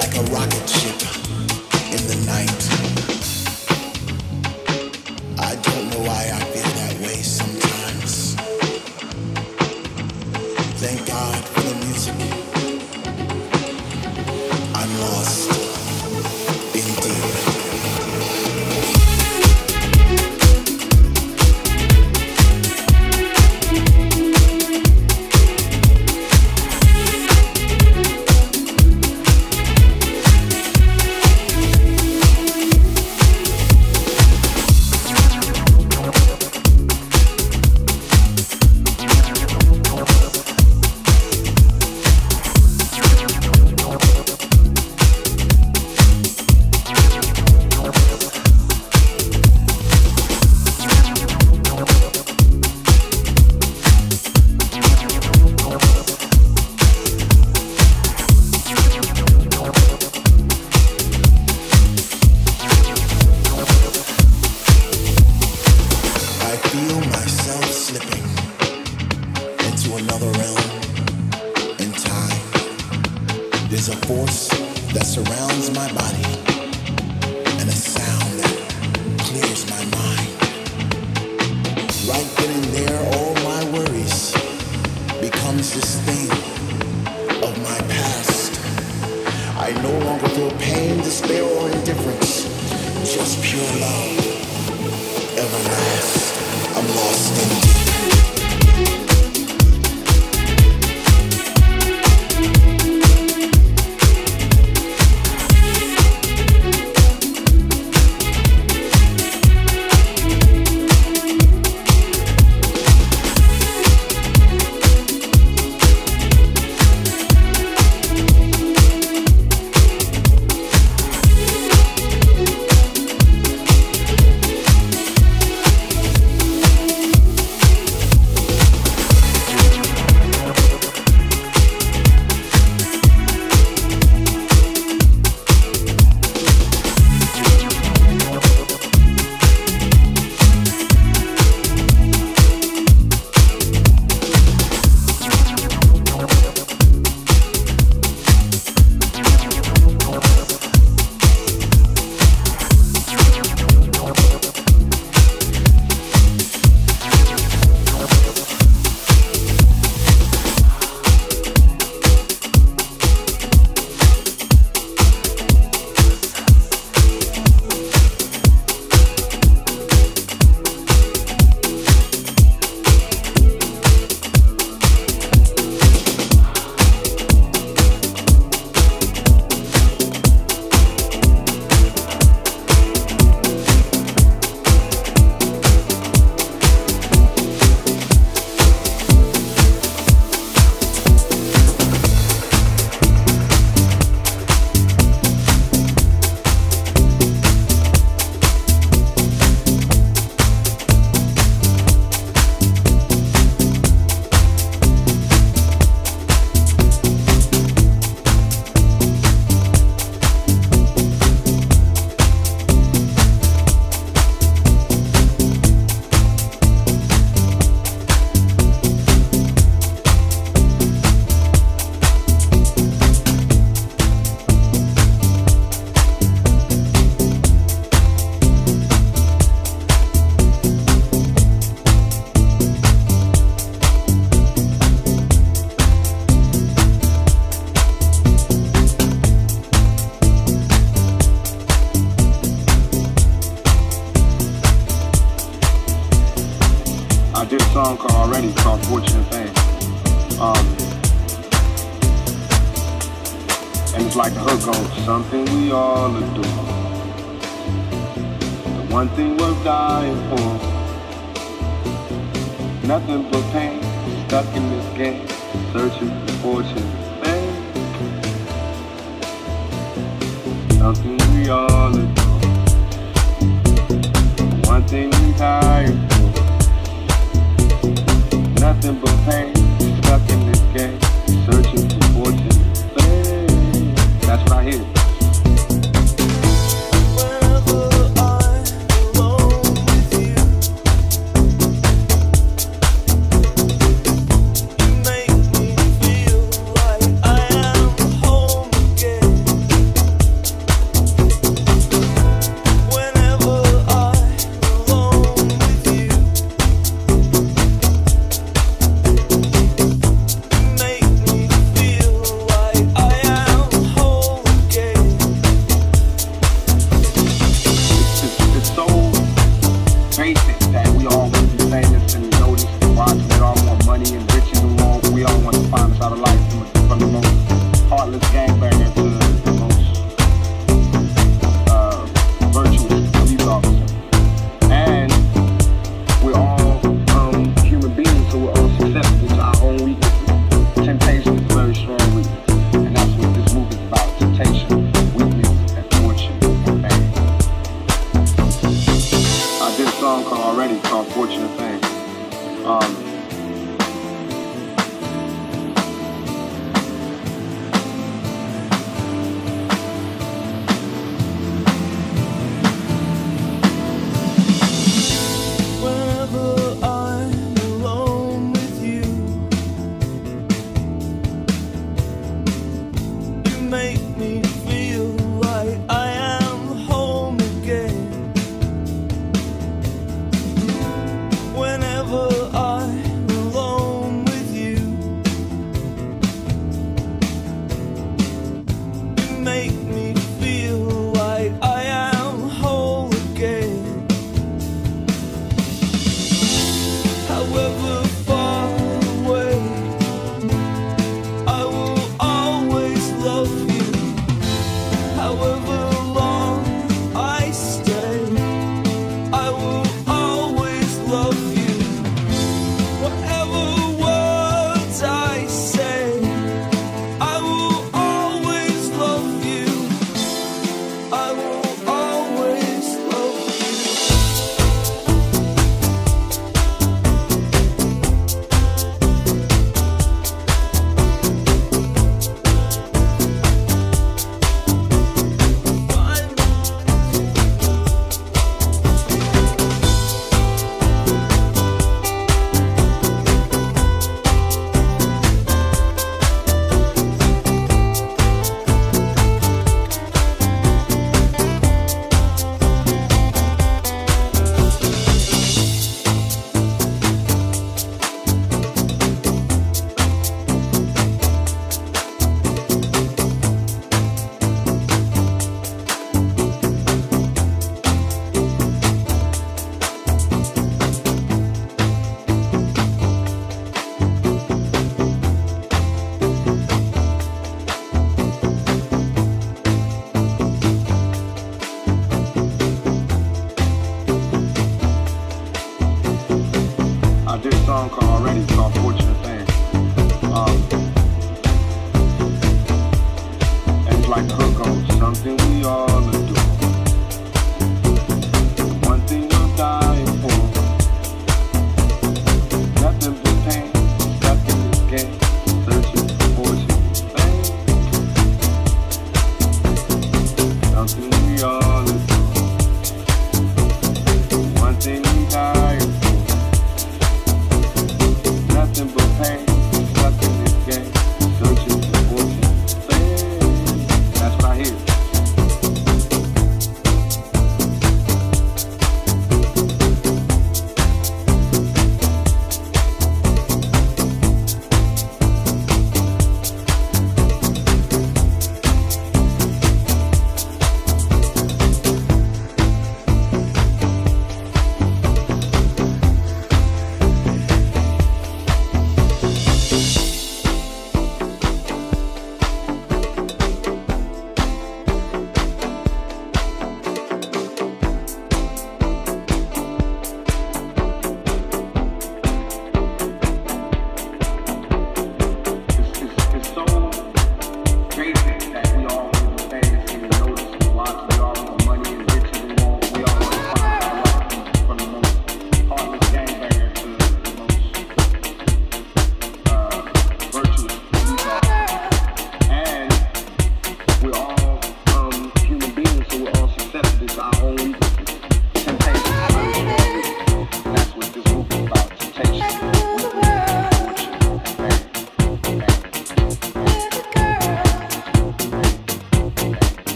Like a rocket ship